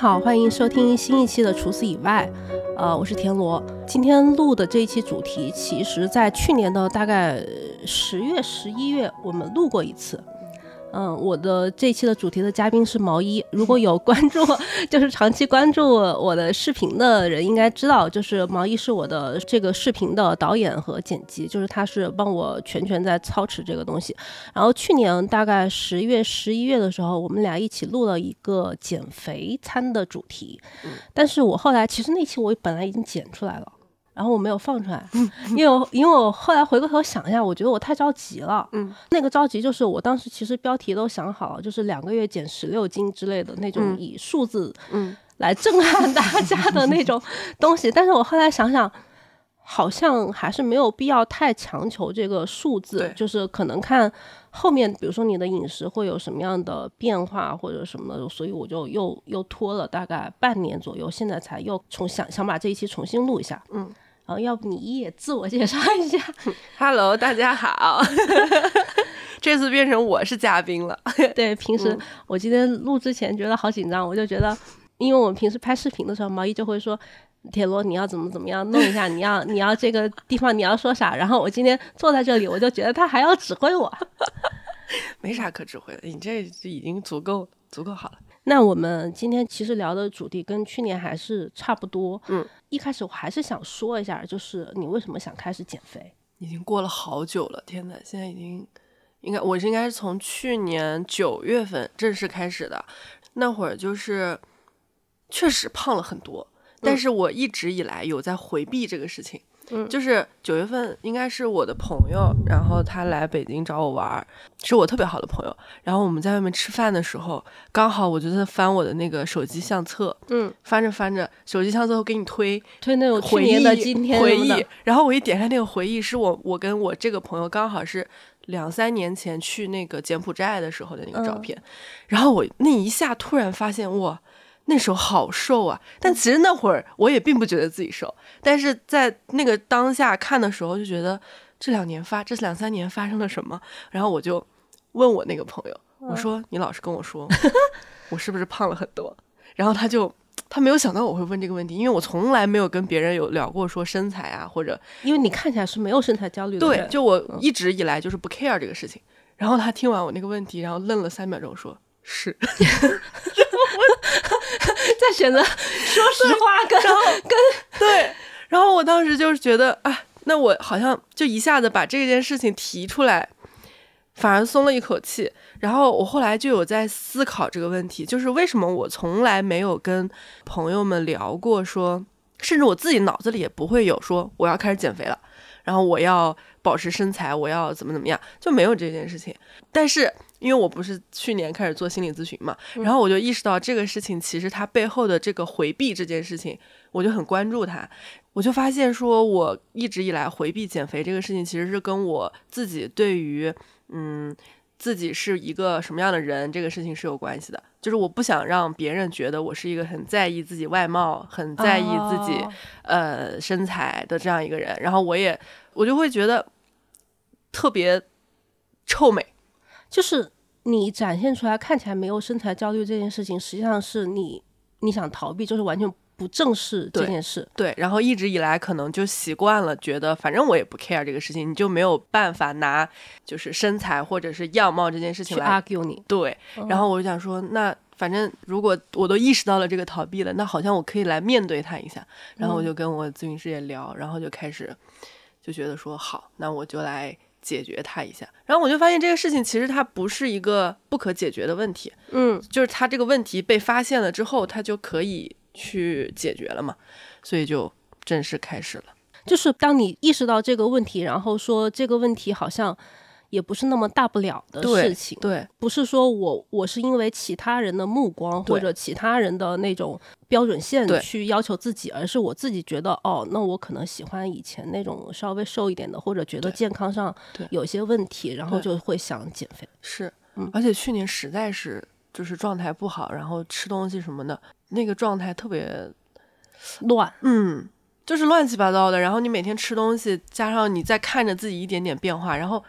好，欢迎收听新一期的《除此以外》，呃，我是田螺。今天录的这一期主题，其实在去年的大概十月、十一月，我们录过一次。嗯，我的这期的主题的嘉宾是毛衣。如果有关注，就是长期关注我的视频的人，应该知道，就是毛衣是我的这个视频的导演和剪辑，就是他是帮我全权在操持这个东西。然后去年大概十月、十一月的时候，我们俩一起录了一个减肥餐的主题。但是我后来其实那期我本来已经剪出来了。然后我没有放出来，因为我因为我后来回过头想一下，我觉得我太着急了。嗯，那个着急就是我当时其实标题都想好了，就是两个月减十六斤之类的那种以数字嗯来震撼大家的那种东西。但是我后来想想，好像还是没有必要太强求这个数字，就是可能看后面，比如说你的饮食会有什么样的变化或者什么的，所以我就又又拖了大概半年左右，现在才又重想想把这一期重新录一下。嗯。哦，要不你也自我介绍一下？Hello，大家好，这次变成我是嘉宾了。对，平时我今天录之前觉得好紧张，我就觉得，因为我们平时拍视频的时候，毛衣就会说：“铁罗，你要怎么怎么样弄一下，你要你要这个地方你要说啥。”然后我今天坐在这里，我就觉得他还要指挥我，没啥可指挥的，你这已经足够足够好了。那我们今天其实聊的主题跟去年还是差不多。嗯，一开始我还是想说一下，就是你为什么想开始减肥？已经过了好久了，天呐，现在已经应该我是应该是从去年九月份正式开始的，那会儿就是确实胖了很多，但是我一直以来有在回避这个事情。就是九月份，应该是我的朋友，然后他来北京找我玩儿，是我特别好的朋友。然后我们在外面吃饭的时候，刚好我就在翻我的那个手机相册，嗯，翻着翻着，手机相册会给你推推那种回忆的今天回忆。然后我一点开那个回忆，是我我跟我这个朋友刚好是两三年前去那个柬埔寨的时候的那个照片。然后我那一下突然发现，哇！那时候好瘦啊，但其实那会儿我也并不觉得自己瘦，但是在那个当下看的时候就觉得这两年发这两三年发生了什么，然后我就问我那个朋友，我说你老是跟我说我是不是胖了很多，然后他就他没有想到我会问这个问题，因为我从来没有跟别人有聊过说身材啊或者，因为你看起来是没有身材焦虑的，对，就我一直以来就是不 care 这个事情，然后他听完我那个问题，然后愣了三秒钟说是。我 在选择说实话跟跟对，然后我当时就是觉得啊，那我好像就一下子把这件事情提出来，反而松了一口气。然后我后来就有在思考这个问题，就是为什么我从来没有跟朋友们聊过，说甚至我自己脑子里也不会有说我要开始减肥了，然后我要保持身材，我要怎么怎么样，就没有这件事情。但是。因为我不是去年开始做心理咨询嘛，然后我就意识到这个事情其实它背后的这个回避这件事情，我就很关注它。我就发现说，我一直以来回避减肥这个事情，其实是跟我自己对于嗯自己是一个什么样的人这个事情是有关系的。就是我不想让别人觉得我是一个很在意自己外貌、很在意自己呃身材的这样一个人，然后我也我就会觉得特别臭美。就是你展现出来看起来没有身材焦虑这件事情，实际上是你你想逃避，就是完全不正视这件事。对，然后一直以来可能就习惯了，觉得反正我也不 care 这个事情，你就没有办法拿就是身材或者是样貌这件事情来 argue 你。对，然后我就想说，那反正如果我都意识到了这个逃避了，那好像我可以来面对他一下。然后我就跟我咨询师也聊，然后就开始就觉得说好，那我就来。解决它一下，然后我就发现这个事情其实它不是一个不可解决的问题，嗯，就是它这个问题被发现了之后，它就可以去解决了嘛，所以就正式开始了。就是当你意识到这个问题，然后说这个问题好像。也不是那么大不了的事情，对，不是说我我是因为其他人的目光或者其他人的那种标准线去要求自己，而是我自己觉得哦，那我可能喜欢以前那种稍微瘦一点的，或者觉得健康上有些问题，然后就会想减肥。是，嗯而且去年实在是就是状态不好，然后吃东西什么的，那个状态特别 乱，嗯，就是乱七八糟的。然后你每天吃东西，加上你在看着自己一点点变化，然后。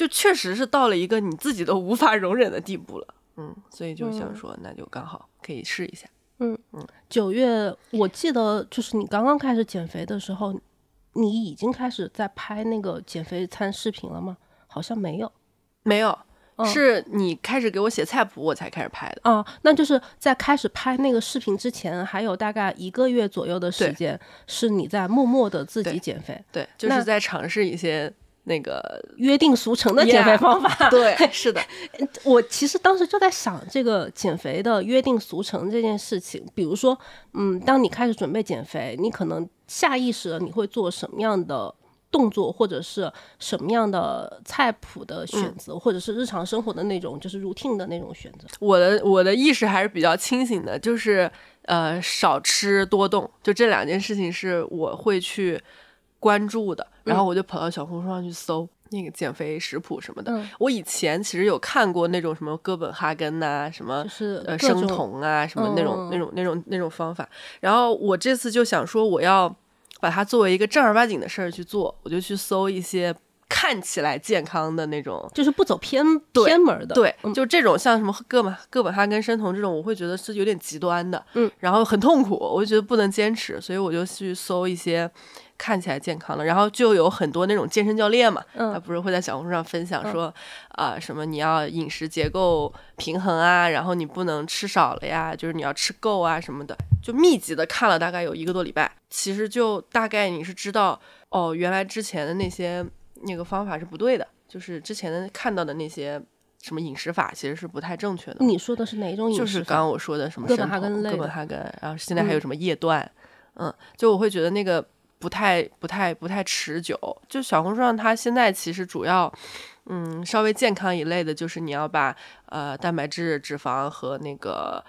就确实是到了一个你自己都无法容忍的地步了，嗯，所以就想说，那就刚好可以试一下。嗯嗯。九月，我记得就是你刚刚开始减肥的时候，你已经开始在拍那个减肥餐视频了吗？好像没有。没有，嗯。是你开始给我写菜谱，我才开始拍的。啊，那就是在开始拍那个视频之前，还有大概一个月左右的时间，是你在默默的自己减肥，对，就是在尝试一些那个，约定俗成的减肥方法。对，是的，我其实当时就在想这个减肥的约定俗成这件事情，比如说，嗯，当你开始准备减肥，你可能下意识的你会做什么样的动作，或者是什么样的菜谱的选择，或者是日常生活的那种就是 routine 的那种选择。我的我的意识还是比较清醒的，就是呃少吃多动，就这两件事情是我会去关注的。然后我就跑到小红书上去搜那个减肥食谱什么的。嗯我以前其实有看过那种什么哥本哈根呐、什么就是呃生酮啊，什么那种、嗯那种那种那种方法。然后我这次就想说，我要把它作为一个正儿八经的事儿去做，我就去搜一些看起来健康的那种就是不走偏偏门的，对，嗯就这种像什么哥本哥本哈根生酮这种，我会觉得是有点极端的，嗯，然后很痛苦，我就觉得不能坚持，所以我就去搜一些看起来健康的，然后就有很多那种健身教练嘛，嗯他不是会在小红书上分享说，啊、什么你要饮食结构平衡啊，然后你不能吃少了呀，就是你要吃够啊什么的，就密集的看了大概有一个多礼拜，其实就大概你是知道，哦，原来之前的那些那个方法是不对的，就是之前的看到的那些什么饮食法其实是不太正确的。你说的是哪种饮食法？就是刚刚我说的什么哥本生哈根哥本哈根，然后现在还有什么叶断，嗯就我会觉得那个不太不太不太持久。就小红书上它现在其实主要，嗯，稍微健康一类的，就是你要把呃蛋白质、脂肪和那个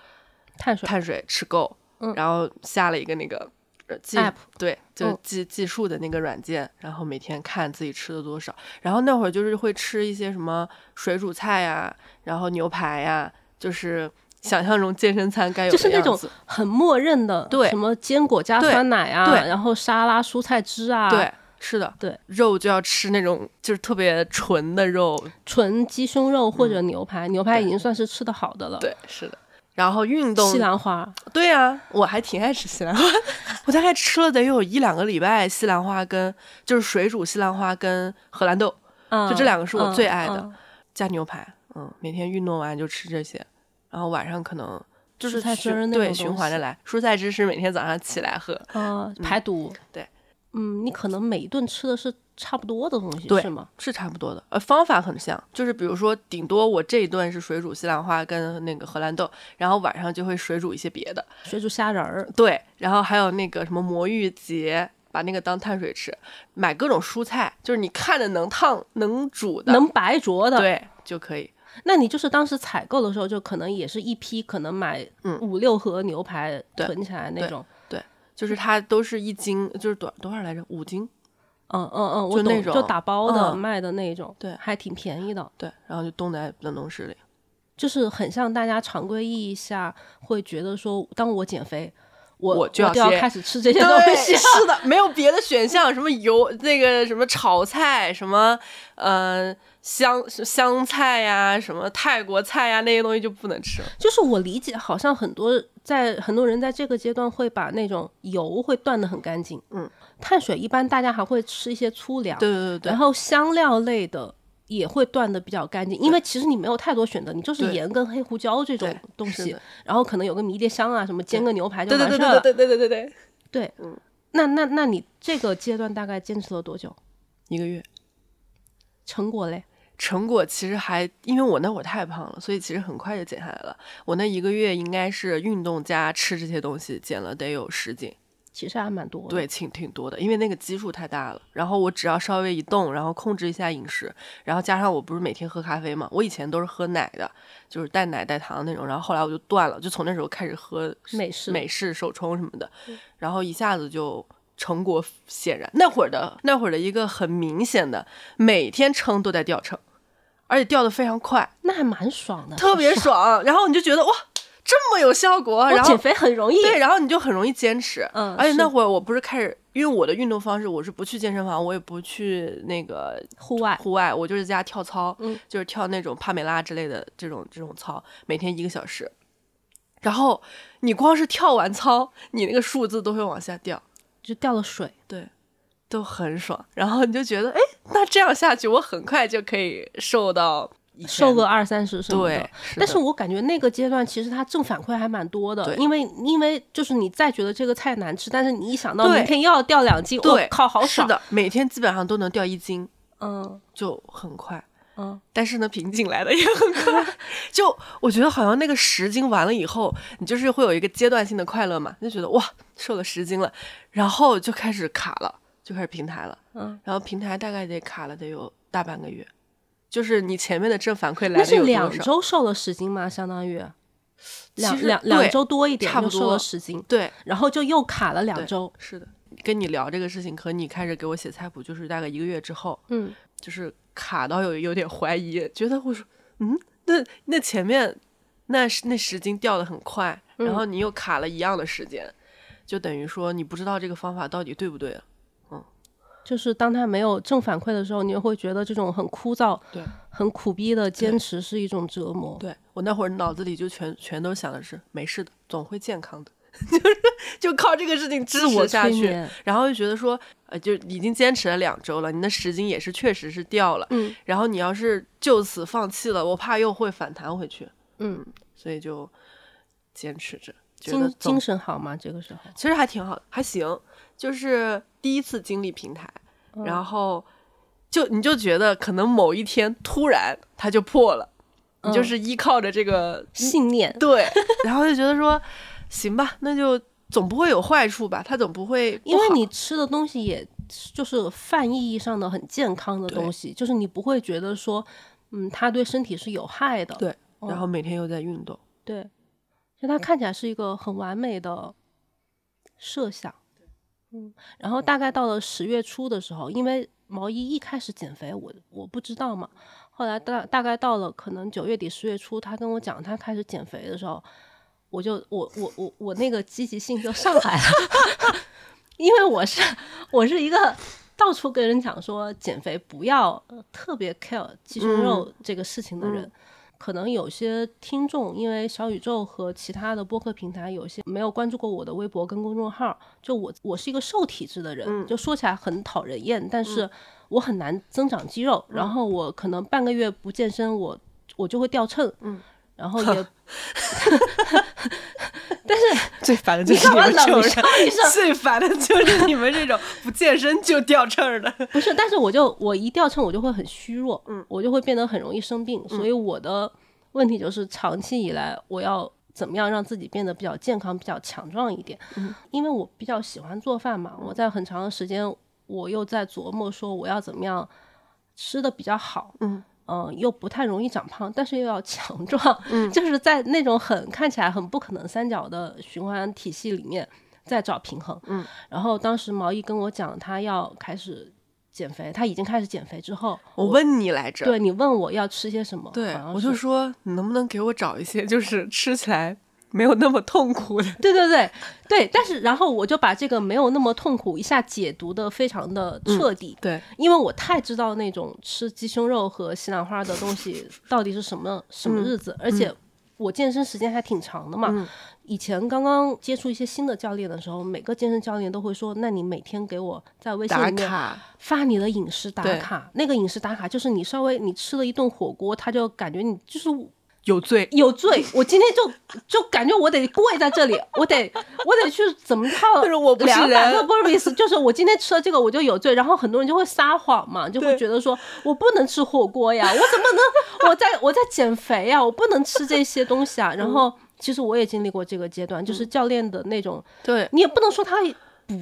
碳水碳水吃够，嗯然后下了一个那个。呃计 App 对，就嗯计计数的那个软件，然后每天看自己吃了多少，然后那会儿就是会吃一些什么水煮菜呀，然后牛排呀，就是想象中健身餐该有的就是那种样子。很默认的，对。什么坚果加酸奶啊，对。然后沙拉蔬菜汁啊，对，是的，对，肉就要吃那种就是特别纯的肉，纯鸡胸肉或者牛排，牛排已经算是吃的好的了。，嗯对，是的。然后运动西，兰花，对啊，我还挺爱吃西兰花，我大概吃了得有一两个礼拜西兰花跟就是水煮西兰花跟荷兰豆嗯，就这两个是我嗯最爱的嗯。加牛排，嗯，每天运动完就吃这些，然后晚上可能就是蔬菜汁循对儿那种循环着来，蔬菜汁是每天早上起来喝，呃，排毒。对，嗯，你可能每一顿吃的是差不多的东西，对是吗？是差不多的，呃，方法很像，就是比如说，顶多我这一顿是水煮西兰花跟那个荷兰豆，然后晚上就会水煮一些别的，水煮虾仁儿，对，然后还有那个什么魔芋结，把那个当碳水吃，买各种蔬菜，就是你看着能烫能煮的，能白灼的。，对就可以，那你就是当时采购的时候，就可能也是一批，可能买嗯五六盒牛排对囤起来那种对种。就是它都是一斤，就是多多少来着？五斤，嗯嗯嗯，我懂，就那种就打包的、嗯卖的那种，对还挺便宜的。对，然后就冻在冷冻室里，就是很像大家常规意义下会觉得说，当我减肥，我我就要开始吃这些东西。是的，没有别的选项，什么油那个什么炒菜，什么呃香香菜呀，什么泰国菜呀，那些东西就不能吃了。就是我理解，好像很多在很多人在这个阶段会把那种油会断的很干净。嗯，碳水一般大家还会吃一些粗粮，对对对对然后香料类的。也会断的比较干净，因为其实你没有太多选择，你就是盐跟黑胡椒这种东西然后可能有个迷迭香啊，什么煎个牛排就对对完事儿了。对对对对对对对，对，嗯那那那你这个阶段大概坚持了多久？一个月。成果嘞？成果其实还，因为我那会儿太胖了，所以其实很快就减下来了。我那一个月应该是运动加吃这些东西，减了得有十斤，其实还蛮多的。对，挺挺多的，因为那个基数太大了。然后我只要稍微一动，然后控制一下饮食，然后加上我不是每天喝咖啡嘛，我以前都是喝奶的，就是带奶带糖那种，然后后来我就断了，就从那时候开始喝美式美式手冲什么的，然后一下子就成果显然。那会儿的那会儿的一个很明显的，每天称都在掉秤，而且掉的非常快，那还蛮爽的，特别。爽。然后你就觉得哇，这么有效果，然后减肥很容易，对，然后你就很容易坚持。嗯而且那会儿我不是开始，因为我的运动方式，我是不去健身房，我也不去那个户外户外，我就是在家跳操，嗯就是跳那种帕梅拉之类的这种这种操，每天一个小时。然后你光是跳完操，你那个数字都会往下掉，就掉了水。对，都很爽。然后你就觉得，哎，那这样下去，我很快就可以瘦到瘦个二三十什么的。对，但是我感觉那个阶段其实它正反馈还蛮多的，因为因为就是你再觉得这个菜难吃，但是你一想到对明天又要掉两斤，我对，靠，好爽。是的，每天基本上都能掉一斤，嗯就很快。嗯，但是呢，瓶颈来的也很快。就我觉得好像那个十斤完了以后，你就是会有一个阶段性的快乐嘛，就觉得哇，瘦了十斤了，然后就开始卡了，就开始平台了。嗯，然后平台大概得卡了得有大半个月，就是你前面的正反馈来的那是有多少？两周瘦了十斤吗？相当于两两两周多一点，差不多了十斤，对，然后就又卡了两周。是的。跟你聊这个事情和你开始给我写菜谱，就是大概一个月之后，嗯，就是卡到有有点怀疑，觉得我说，嗯，那那前面那是那十斤掉的很快，然嗯后你又卡了一样的时间，就等于说你不知道这个方法到底对不对了。就是当他没有正反馈的时候，你就会觉得这种很枯燥、对很苦逼的坚持是一种折磨。对我那会儿脑子里就全全都想的是没事的，总会健康的，就是就靠这个事情支持下去，然后就觉得说，呃，就已经坚持了两周了，你那十斤也是确实是掉了，嗯然后你要是就此放弃了，我怕又会反弹回去，嗯，所以就坚持着，觉得精精神好吗？这个时候，其实还挺好的，还行。就是第一次经历平台，嗯。然后就你就觉得可能某一天突然它就破了，你就嗯。是依靠着这个信念，对，然后就觉得说行吧，那就总不会有坏处吧，它总不会不因为你吃的东西也就是泛意义上的很健康的东西，就是你不会觉得说，嗯，它对身体是有害的。对，然后每天又在运动，对，就它看起来是一个很完美的设想。嗯，然后大概到了十月初的时候，因为毛衣一开始减肥，我我不知道嘛，后来大大概到了可能九月底十月初，他跟我讲他开始减肥的时候，我就我我我我那个积极性就上来了，因为我是我是一个到处跟人讲说减肥不要呃特别 care 鸡胸肉这个事情的人。可能有些听众因为小宇宙和其他的播客平台有些没有关注过我的微博跟公众号，就我我是一个瘦体质的人，就说起来很讨人厌，但是我很难增长肌肉，然后我可能半个月不健身，我我就会掉秤，嗯，然后也 最烦的就是你们这种人？最烦的就是你们这种不健身就掉秤儿的。不是，但是我就我一掉秤，我就会很虚弱，嗯，我就会变得很容易生病，所以我的问题就是长期以来我要怎么样让自己变得比较健康、比较强壮一点，嗯，因为我比较喜欢做饭嘛，我在很长的时间我又在琢磨说我要怎么样吃的比较好，嗯。嗯，又不太容易长胖，但是又要强壮，嗯，就是在那种很看起来很不可能三角的循环体系里面在找平衡，嗯，然后当时毛衣跟我讲他要开始减肥，他已经开始减肥之后，我问你来着，对你问我要吃些什么，对我就说你能不能给我找一些就是吃起来没有那么痛苦的？对对对对，但是然后我就把这个没有那么痛苦一下解读的非常的彻底，对，因为我太知道那种吃鸡胸肉和西兰花的东西到底是什么什么日子，而且我健身时间还挺长的嘛。以前刚刚接触一些新的教练的时候，每个健身教练都会说：“那你每天给我在微信打里面卡，发你的饮食打对卡。”那个饮食打卡就是你稍微你吃了一顿火锅，他就感觉你就是有罪。有罪。我今天就 就感觉我得跪在这里，我得我得去怎么套就是我不是两百个人 burpees，就是我今天吃了这个我就有罪。然后很多人就会撒谎嘛，就会觉得说我不能吃火锅呀，我怎么能我在我在减肥呀，我不能吃这些东西啊。然后其实我也经历过这个阶段，就是教练的那种，对，你也不能说他。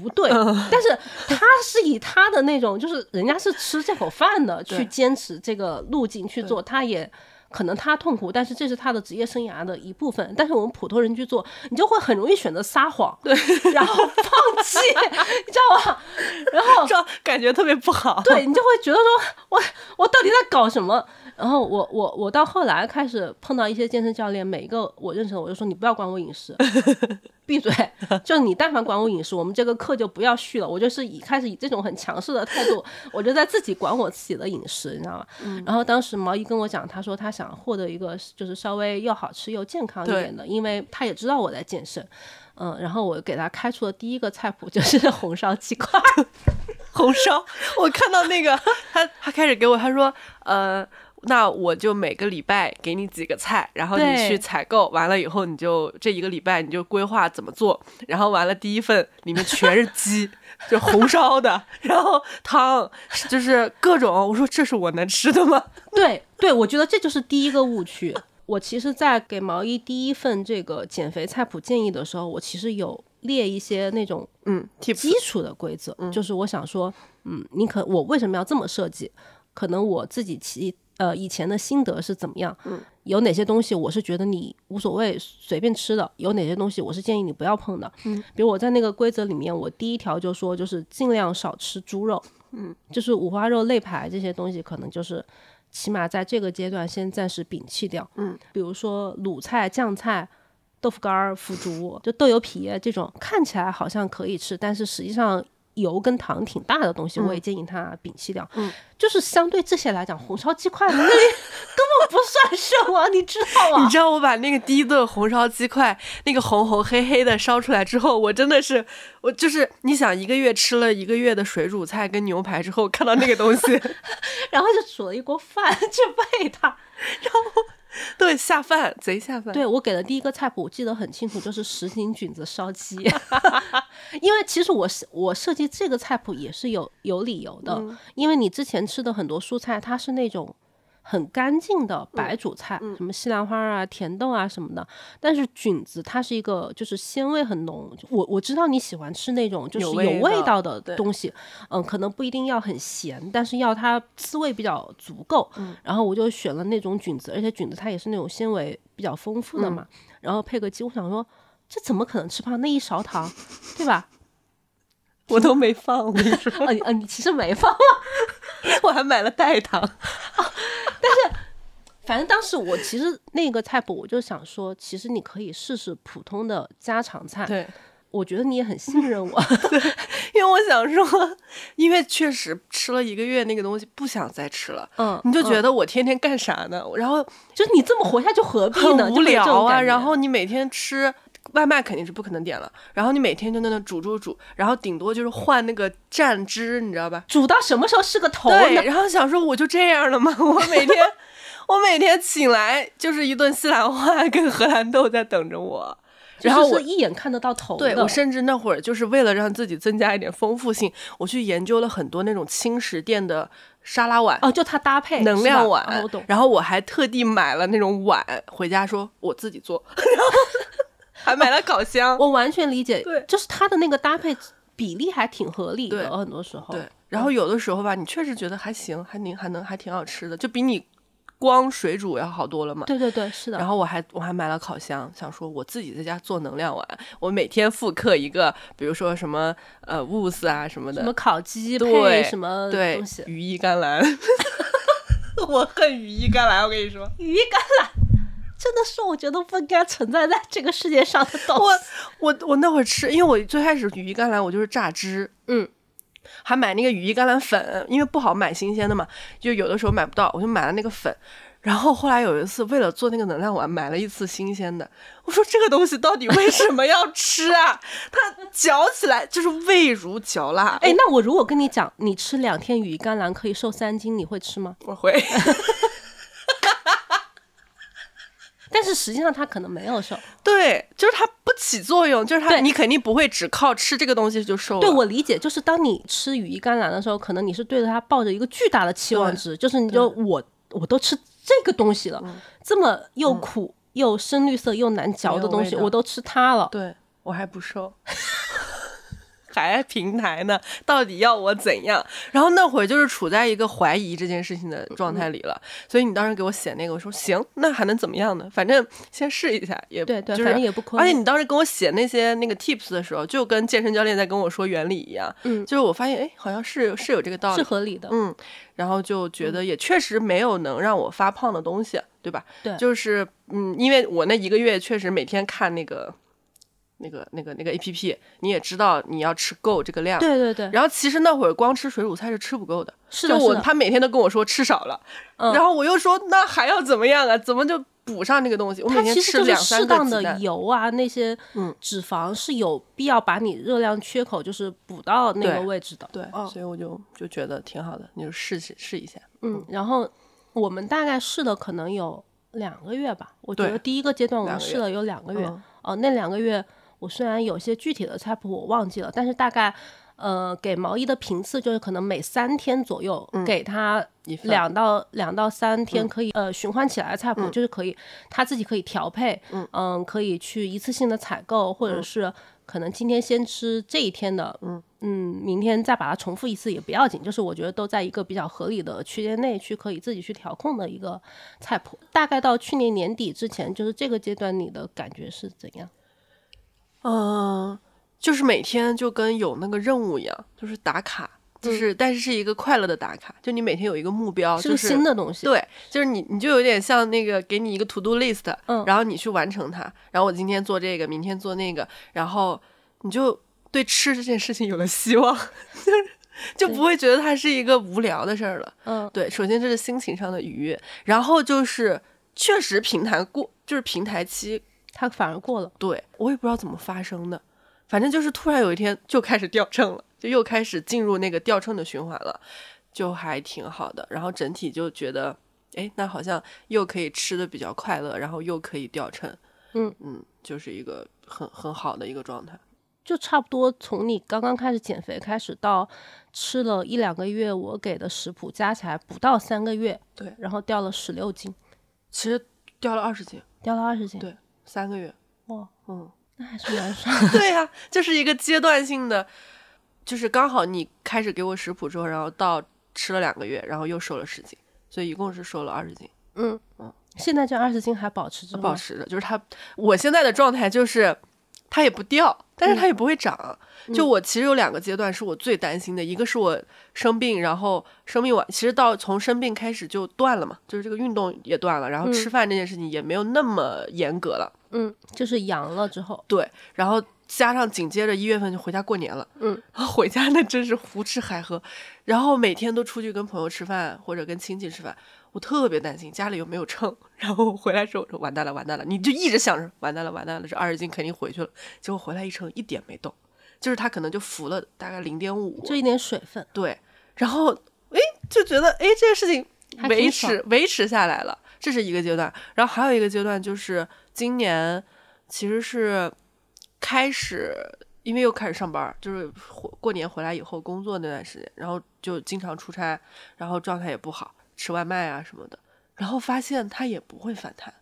不对，但是他是以他的那种，就是人家是吃这口饭的，去坚持这个路径去做，他也可能他痛苦，但是这是他的职业生涯的一部分。但是我们普通人去做，你就会很容易选择撒谎，对，然后放弃，你知道吗？然后就感觉特别不好。对你就会觉得说，我我到底在搞什么？然后我我我到后来开始碰到一些健身教练，每一个我认识的，我就说你不要管我饮食，闭嘴！就你但凡管我饮食，我们这个课就不要续了。我就是以开始以这种很强势的态度，我就在自己管我自己的饮食，你知道吗？然后当时毛衣跟我讲，他说他想获得一个就是稍微又好吃又健康一点的，因为他也知道我在健身。嗯，然后我给他开出的第一个菜谱就是 红烧鸡块。红烧，我看到那个他，他开始给我他说，呃，那我就每个礼拜给你几个菜，然后你去采购，完了以后你就这一个礼拜你就规划怎么做，然后完了第一份里面全是鸡，就红烧的，然后汤就是各种，我说这是我能吃的吗？对对，我觉得这就是第一个误区。我其实，在给毛衣第一份这个减肥菜谱建议的时候，我其实有。列一些那种嗯基础的规则，就是我想说，嗯，你可我为什么要这么设计？可能我自己其呃以前的心得是怎么样？嗯，有哪些东西我是觉得你无所谓随便吃的？有哪些东西我是建议你不要碰的？嗯，比如我在那个规则里面，我第一条就说就是尽量少吃猪肉，嗯，就是五花肉、肋排这些东西，可能就是起码在这个阶段先暂时摒弃掉。嗯，比如说卤菜、酱菜。豆腐干儿、腐竹，就豆油皮这种看起来好像可以吃，但是实际上油跟糖挺大的东西，我也建议他摒弃掉。嗯，就是相对这些来讲，红烧鸡块那里 根本不算什么，你知道吗？你知道我把那个第一顿红烧鸡块那个红红黑黑的烧出来之后，我真的是，我就是你想一个月吃了一个月的水煮菜跟牛排之后，看到那个东西，然后就煮了一锅饭 去喂它，然后。对，下饭贼下饭。对我给的第一个菜谱，我记得很清楚，就是什锦菌子烧鸡。因为其实我是我设计这个菜谱也是有有理由的，因为你之前吃的很多蔬菜，它是那种。很干净的白煮菜，什么西兰花啊、甜豆啊什么的。但是菌子它是一个，就是鲜味很浓。我我知道你喜欢吃那种就是有味道的东西，嗯，可能不一定要很咸，但是要它滋味比较足够。然后我就选了那种菌子，而且菌子它也是那种纤维比较丰富的嘛。然后配个鸡，我想说这怎么可能吃胖？那一勺糖，对吧？我都没放，我跟你说，啊 你你其实没放，我还买了代糖。但是，反正当时我其实那个菜谱，我就想说，其实你可以试试普通的家常菜。对，我觉得你也很信任我，因为我想说，因为确实吃了一个月那个东西，不想再吃了。嗯，你就觉得我天天干啥呢？然后就是你这么活下去何必呢？无聊啊！然后你每天吃外卖肯定是不可能点了，然后你每天就在那煮煮煮，然后顶多就是换那个蘸汁，你知道吧？煮到什么时候是个头对？然后想说我就这样了吗？我每天我每天醒来就是一顿西兰花跟荷兰豆在等着我，然后我一眼看得到头。对我甚至那会儿就是为了让自己增加一点丰富性，我去研究了很多那种轻食店的沙拉碗哦，就它搭配能量碗，我懂。然后我还特地买了那种碗回家，说我自己做。然后。还买了 烤箱，我完全理解，对，就是它的那个搭配比例还挺合理的，很多时候。对，然后有的时候吧，你确实觉得还行，还能还能还挺好吃的，就比你光水煮要好多了嘛。对对对，是的。然后我还我还买了烤箱，想说我自己在家做能量碗，我每天复刻一个，比如说什么呃 woos 啊什么的，什么烤鸡配什么东西，羽衣甘蓝。我恨羽衣甘蓝，我跟你说，羽衣甘蓝。真的是我觉得不应该存在在这个世界上的东西。我我我那会儿吃，因为我最开始羽衣甘蓝我就是榨汁，嗯，还买那个羽衣甘蓝粉，因为不好买新鲜的嘛，就有的时候买不到，我就买了那个粉。然后后来有一次为了做那个能量丸，买了一次新鲜的。我说这个东西到底为什么要吃啊？它嚼起来就是味如嚼蜡。哎，那我如果跟你讲，你吃两天羽衣甘蓝可以瘦三斤，你会吃吗？我会。但是实际上它可能没有瘦，对，就是它不起作用，就是它你肯定不会只靠吃这个东西就瘦了。对我理解，就是当你吃羽衣甘蓝的时候，可能你是对着它抱着一个巨大的期望值，就是你就我我都吃这个东西了，这么又苦又深绿色又难嚼的东西，我都吃它了，对我还不瘦。还平台呢？到底要我怎样？然后那会儿就是处在一个怀疑这件事情的状态里了。所以你当时给我写那个，我说行，那还能怎么样呢？反正先试一下，也 对对，就是反正也不亏。而且你当时跟我写那些那个 tips 的时候，就跟健身教练在跟我说原理一样，嗯，就是我发现哎，好像是是有这个道理，是合理的，嗯，然后就觉得也确实没有能让我发胖的东西，对吧？对就是嗯，因为我那一个月确实每天看那个那个那个那个 A P P，你也知道你要吃够这个量，对对对，然后其实那会儿光吃水煮菜是吃不够的，是的，的就是我他每天都跟我说吃少了，嗯然后我又说那还要怎么样啊？怎么就补上那个东西？我每天吃两三适当的。油啊，那些嗯脂肪是有必要把你热量缺口就是补到那个位置的。对，嗯所以我就就觉得挺好的，你就试试试一下。嗯，然后我们大概试了可能有两个月吧，我觉得第一个阶段我们试了有两个月。嗯哦、那两个月我虽然有些具体的菜谱我忘记了，但是大概呃给毛衣的频次就是可能每三天左右、给他两到两到三天可以、呃循环起来的菜谱，就是可以他自己可以调配，嗯可以去一次性的采购，或者是可能今天先吃这一天的，嗯嗯明天再把它重复一次也不要紧，就是我觉得都在一个比较合理的区间内去可以自己去调控的一个菜谱。大概到去年年底之前，就是这个阶段你的感觉是怎样？嗯，就是每天就跟有那个任务一样，就是打卡，就是、但是是一个快乐的打卡，就你每天有一个目标，是个就是新的东西，对，就是你你就有点像那个给你一个 to do list，嗯。然后你去完成它，然后我今天做这个，明天做那个，然后你就对吃这件事情有了希望，就是就不会觉得它是一个无聊的事儿了。嗯，对，首先这是心情上的愉悦，然后就是确实平台过，就是平台期它反而过了。对我也不知道怎么发生的，反正就是突然有一天就开始掉秤了，就又开始进入那个掉秤的循环了，就还挺好的。然后整体就觉得，哎，那好像又可以吃的比较快乐，然后又可以掉秤，嗯嗯，就是一个很很好的一个状态。就差不多从你刚刚开始减肥开始到吃了一两个月，我给的食谱加起来不到三个月，对，然后掉了十六斤，其实掉了二十斤，掉了二十斤，对，三个月，哇，嗯，那还是蛮爽的。对呀、就是一个阶段性的，就是刚好你开始给我食谱之后，然后到吃了两个月，然后又瘦了十斤，所以一共是瘦了二十斤。嗯嗯，现在这二十斤还保持着吗？保持着，就是它，我现在的状态就是它也不掉，但是它也不会长。就我其实有两个阶段是我最担心的，一个是我生病，然后生病完，其实到从生病开始就断了嘛，就是这个运动也断了，然后吃饭这件事情也没有那么严格了，嗯，就是阳了之后，对，然后加上紧接着一月份就回家过年了，嗯，回家那真是胡吃海喝，然后每天都出去跟朋友吃饭或者跟亲戚吃饭，我特别担心家里有没有秤，然后回来之后我说完蛋了完蛋了，你就一直想着完蛋了完蛋了，这二十斤肯定回去了，结果回来一称一点没动，就是他可能就浮了大概零点五，就一点水分，对，然后哎就觉得哎这个事情维持维持下来了，这是一个阶段。然后还有一个阶段就是今年其实是开始，因为又开始上班，就是过过年回来以后工作那段时间，然后就经常出差，然后状态也不好，吃外卖啊什么的，然后发现它也不会反弹。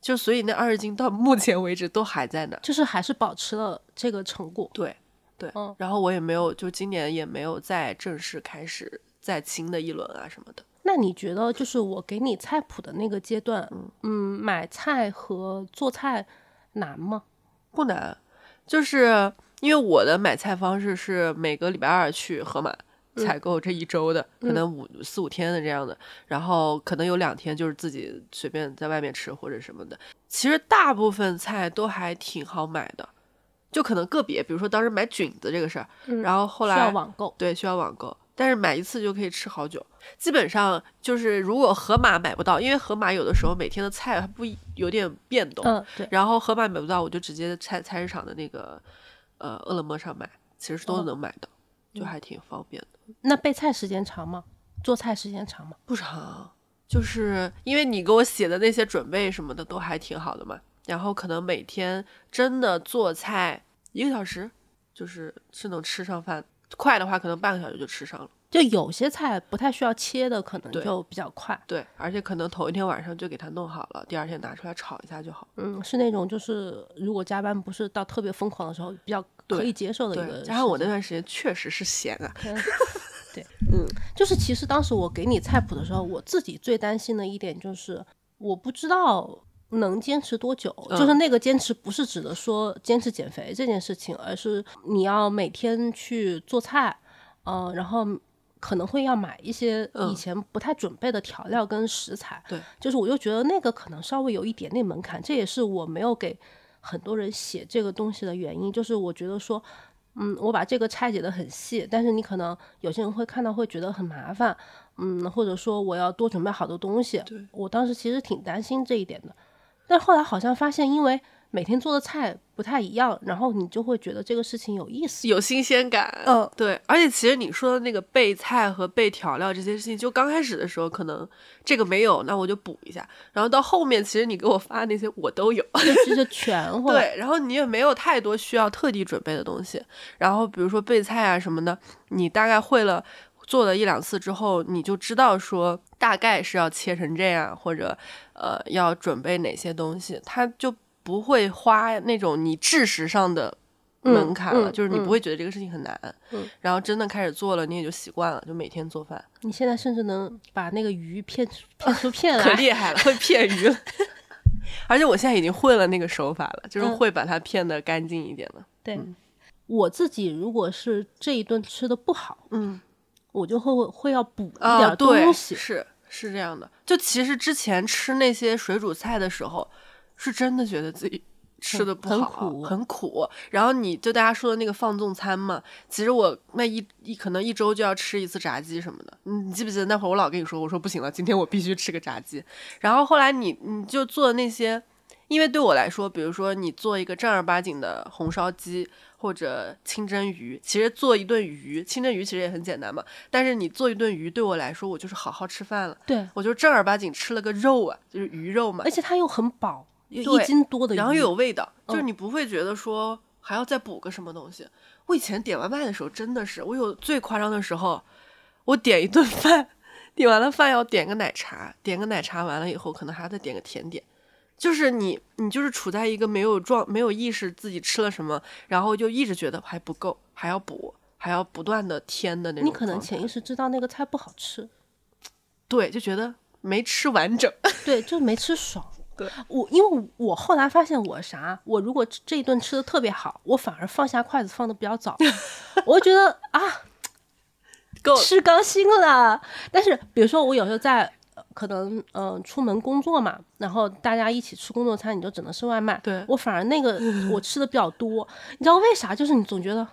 就所以那二十斤到目前为止都还在那，就是还是保持了这个成果。对，对，嗯然后我也没有，就今年也没有再正式开始再新的一轮啊什么的。那你觉得，就是我给你菜谱的那个阶段，嗯，买菜和做菜难吗？不难，就是因为我的买菜方式是每个礼拜二去盒马采购这一周的，可能五四五天的这样的，然后可能有两天就是自己随便在外面吃或者什么的。其实大部分菜都还挺好买的，就可能个别，比如说当时买菌子这个事儿，然后后来需要网购，对需要网购。但是买一次就可以吃好久，基本上就是如果盒马买不到，因为盒马有的时候每天的菜它不一有点变动，嗯，对，然后盒马买不到，我就直接菜菜市场的那个呃饿了么上买，其实都哦能买到，就还挺方便的。那备菜时间长吗？做菜时间长吗？不长，就是因为你给我写的那些准备什么的都还挺好的嘛，然后可能每天真的做菜一个小时，就是是能吃上饭，快的话可能半个小时就吃上了。就有些菜不太需要切的，可能就比较快。对，而且可能头一天晚上就给它弄好了，第二天拿出来炒一下就好。嗯，是那种就是如果加班不是到特别疯狂的时候，比较可以接受的一个加上我那段时间确实是闲啊，对，嗯，就是其实当时我给你菜谱的时候，我自己最担心的一点就是，我不知道能坚持多久。就是嗯那个坚持不是指的说坚持减肥这件事情，而是你要每天去做菜，嗯、然后可能会要买一些以嗯前不太准备的调料跟食材。对，就是我就觉得那个可能稍微有一点点门槛，这也是我没有给很多人写这个东西的原因，就是我觉得说。嗯，我把这个拆解的很细，但是你可能有些人会看到会觉得很麻烦，嗯，或者说我要多准备好多东西。对我当时其实挺担心这一点的，但后来好像发现，因为每天做的菜不太一样，然后你就会觉得这个事情有意思。有新鲜感。嗯，对，而且其实你说的那个备菜和备调料这些事情，就刚开始的时候可能这个没有，那我就补一下，然后到后面其实你给我发的那些我都有。就 就全 会。对，然后你也没有太多需要特地准备的东西。然后比如说备菜啊什么的，你大概会了做了一两次之后，你就知道说大概是要切成这样，或者呃要准备哪些东西，它就不会花那种你知识上的门槛了，嗯就是你嗯不会觉得这个事情很难。嗯然后真的开始做了，你也就习惯了，就每天做饭，你现在甚至能把那个鱼片 片出片可。厉害了，会片鱼了。而且我现在已经会了那个手法了，就是嗯会把它片的干净一点了。对，我自己如果是这一顿吃的不好，嗯。我就会会要补一啊，点对，东西。是是这样的。就其实之前吃那些水煮菜的时候，是真的觉得自己吃的不很好，苦很苦。然后你就大家说的那个放纵餐嘛，其实我那一一可能一周就要吃一次炸鸡什么的。你你记不记得那会儿我老跟你说，我说不行了，今天我必须吃个炸鸡。然后后来你你就做的那些。因为对我来说，比如说你做一个正儿八经的红烧鸡或者清蒸鱼，其实做一顿鱼，清蒸鱼其实也很简单嘛。但是你做一顿鱼，对我来说，我就是好好吃饭了，对，我就正儿八经吃了个肉啊，就是鱼肉嘛而，且它又很饱，有一斤多的鱼，然后又有味道，就是嗯你不会觉得说还要再补个什么东西。我以前点外卖的时候真的是，我有最夸张的时候，我点一顿饭，点完了饭要点个奶茶，点个奶茶完了以后，可能还要再点个甜点。就是你，你就是处在一个没有状、没有意识自己吃了什么，然后就一直觉得还不够，还要补，还要不断的添的那种你。可能潜意识知道那个菜不好吃，对，就觉得没吃完整。对，就没吃爽。对我，因为我后来发现我啥，我如果这一顿吃的特别好，我反而放下筷子放的比较早，我就觉得啊，够吃高兴了。但是比如说我有时候在。呃可能嗯、呃出门工作嘛，然后大家一起吃工作餐，你就只能吃外卖。对我反而那个 我吃的比较多，你知道为啥？就是你总觉得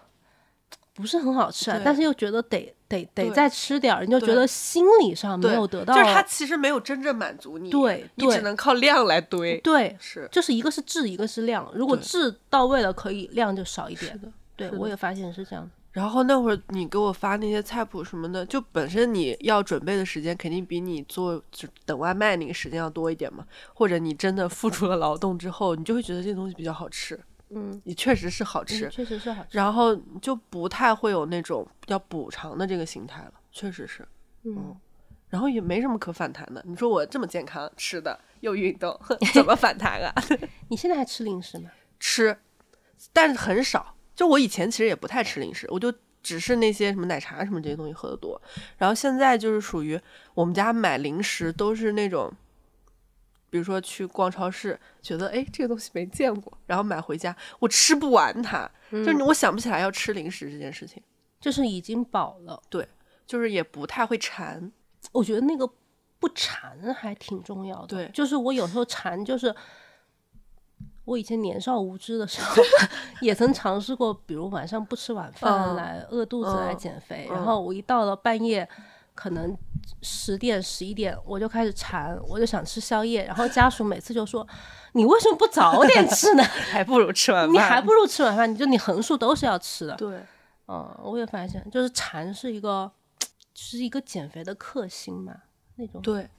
不是很好吃啊，但是又觉得得得得再吃点儿，你就觉得心理上没有得到，就是它其实没有真正满足你，对对你只能靠量来堆。对，是就是一个是质，一个是量。如果质到位了，可以量就少一点。的，对我也发现是这样的。然后那会儿你给我发那些菜谱什么的，就本身你要准备的时间肯定比你做就等外卖那个时间要多一点嘛，或者你真的付出了劳动之后，你就会觉得这东西比较好吃，嗯，你确实是好吃，嗯确实是好吃。然后就不太会有那种要补偿的这个心态了，确实是，嗯，然后也没什么可反弹的。你说我这么健康吃的又运动，怎么反弹啊？你现在还吃零食吗？吃，但是很少。就我以前其实也不太吃零食，我就只是那些什么奶茶什么这些东西喝的多。然后现在就是属于我们家买零食都是那种，比如说去逛超市，觉得哎这个东西没见过，然后买回家我吃不完它，就是我想不起来要吃零食这件事情，就是已经饱了。对就是也不太会馋。我觉得那个不馋还挺重要的。对就是我有时候馋，就是我以前年少无知的时候，也曾尝试过，比如晚上不吃晚饭嗯来饿肚子来嗯减肥，嗯然后我一到了半夜。可能十点十一点我就开始馋，我就想吃宵夜，然后家属每次就说：“你为什么不早点吃呢？还不如吃晚饭。你还不如吃晚饭，你就你横竖都是要吃的。”对，嗯，我也发现，就是馋是一个，是一个减肥的克星嘛，那种。对，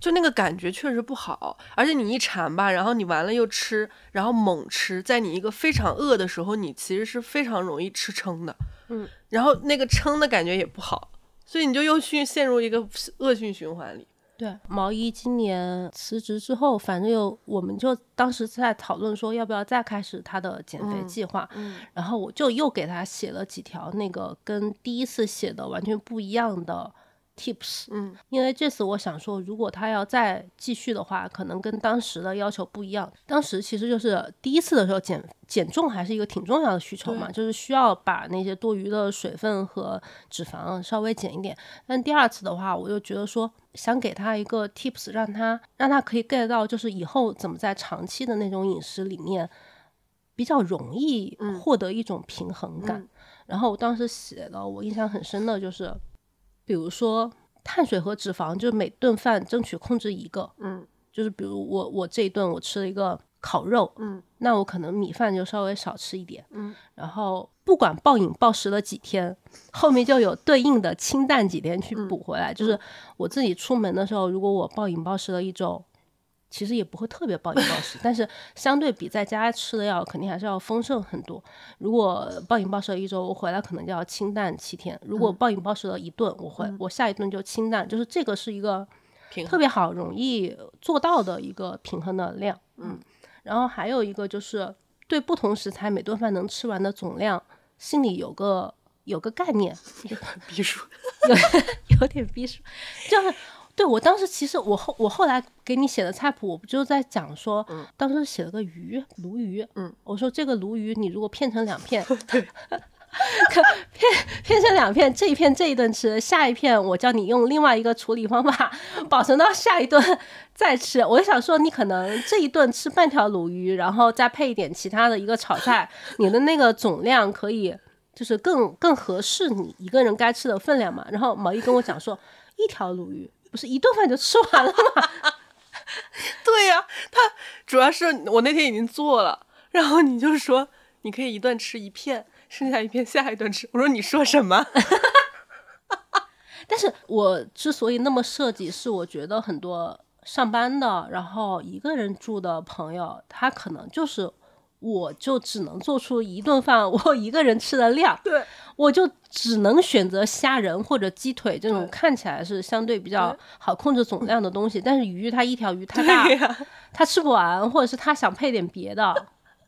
就那个感觉确实不好，而且你一馋吧，然后你完了又吃，然后猛吃，在你一个非常饿的时候，你其实是非常容易吃撑的，嗯，然后那个撑的感觉也不好，所以你就又去陷入一个恶性循环里。对，毛衣今年辞职之后，反正又我们就当时在讨论说要不要再开始他的减肥计划，嗯。然后我就又给他写了几条那个跟第一次写的完全不一样的 tips，嗯因为这次我想说，如果他要再继续的话，可能跟当时的要求不一样。当时其实就是第一次的时候减减重还是一个挺重要的需求嘛，就是需要把那些多余的水分和脂肪稍微减一点。但第二次的话，我就觉得说想给他一个 tips，让他让他可以 get 到，就是以后怎么在长期的那种饮食里面比较容易嗯获得一种平衡感。嗯然后我当时写的，我印象很深的就是，比如说碳水和脂肪，就是每顿饭争取控制一个，嗯。就是比如我我这一顿我吃了一个烤肉，嗯。那我可能米饭就稍微少吃一点，嗯，然后不管暴饮暴食了几天，后面就有对应的清淡几天去补回来。就是我自己出门的时候，如果我暴饮暴食了一周，其实也不会特别暴饮暴食，但是相对比在家吃的要肯定还是要丰盛很多。如果暴饮暴食了一周，我回来可能就要清淡七天；如果暴饮暴食了一顿，我回我下一顿就清淡，就是这个是一个特别好、容易做到的一个平衡的量。嗯，然后还有一个就是对不同食材每顿饭能吃完的总量，心里有个有个概念，逼数。有点逼数，就是。对我当时其实我后我后来给你写的菜谱，我不就在讲说，当时写了个鱼鲈鱼，嗯，我说这个鲈鱼你如果片成两片，对，片片成两片，这一片这一顿吃，下一片我叫你用另外一个处理方法保存到下一顿 再吃。我就想说，你可能这一顿吃半条鲈鱼，然后再配一点其他的一个炒菜，你的那个总量可以就是更更合适你一个人该吃的分量嘛。然后毛衣跟我讲说，一条鲈鱼不是一顿饭就吃完了吗？对呀、他主要是我那天已经做了，然后你就说你可以一顿吃一片，剩下一片下一顿吃。我说你说什么？但是我之所以那么设计，是我觉得很多上班的，然后一个人住的朋友，他可能就是，我就只能做出一顿饭 我一个人吃的量，对，我就只能选择虾仁或者鸡腿这种看起来是相对比较好控制总量的东西，但是鱼它一条鱼太大对，呀、他吃不完，或者是他想配点别的，